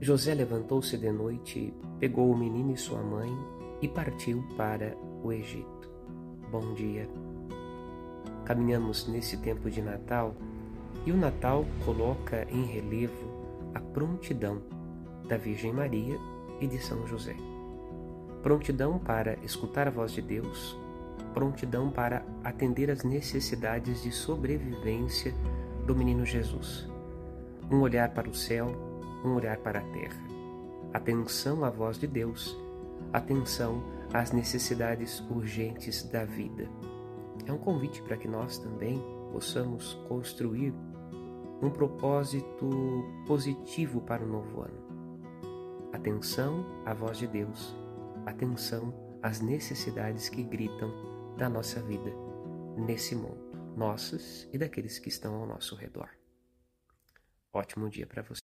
José levantou-se de noite, pegou o menino e sua mãe e partiu para o Egito. Bom dia. Caminhamos nesse tempo de Natal e o Natal coloca em relevo a prontidão da Virgem Maria e de São José. Prontidão para escutar a voz de Deus, prontidão para atender às necessidades de sobrevivência do menino Jesus. Um olhar para o céu, um olhar para a terra. Atenção à voz de Deus, atenção às necessidades urgentes da vida. É um convite para que nós também possamos construir um propósito positivo para o novo ano. Atenção à voz de Deus, atenção às necessidades que gritam da nossa vida nesse mundo, nossas e daqueles que estão ao nosso redor. Ótimo dia para você.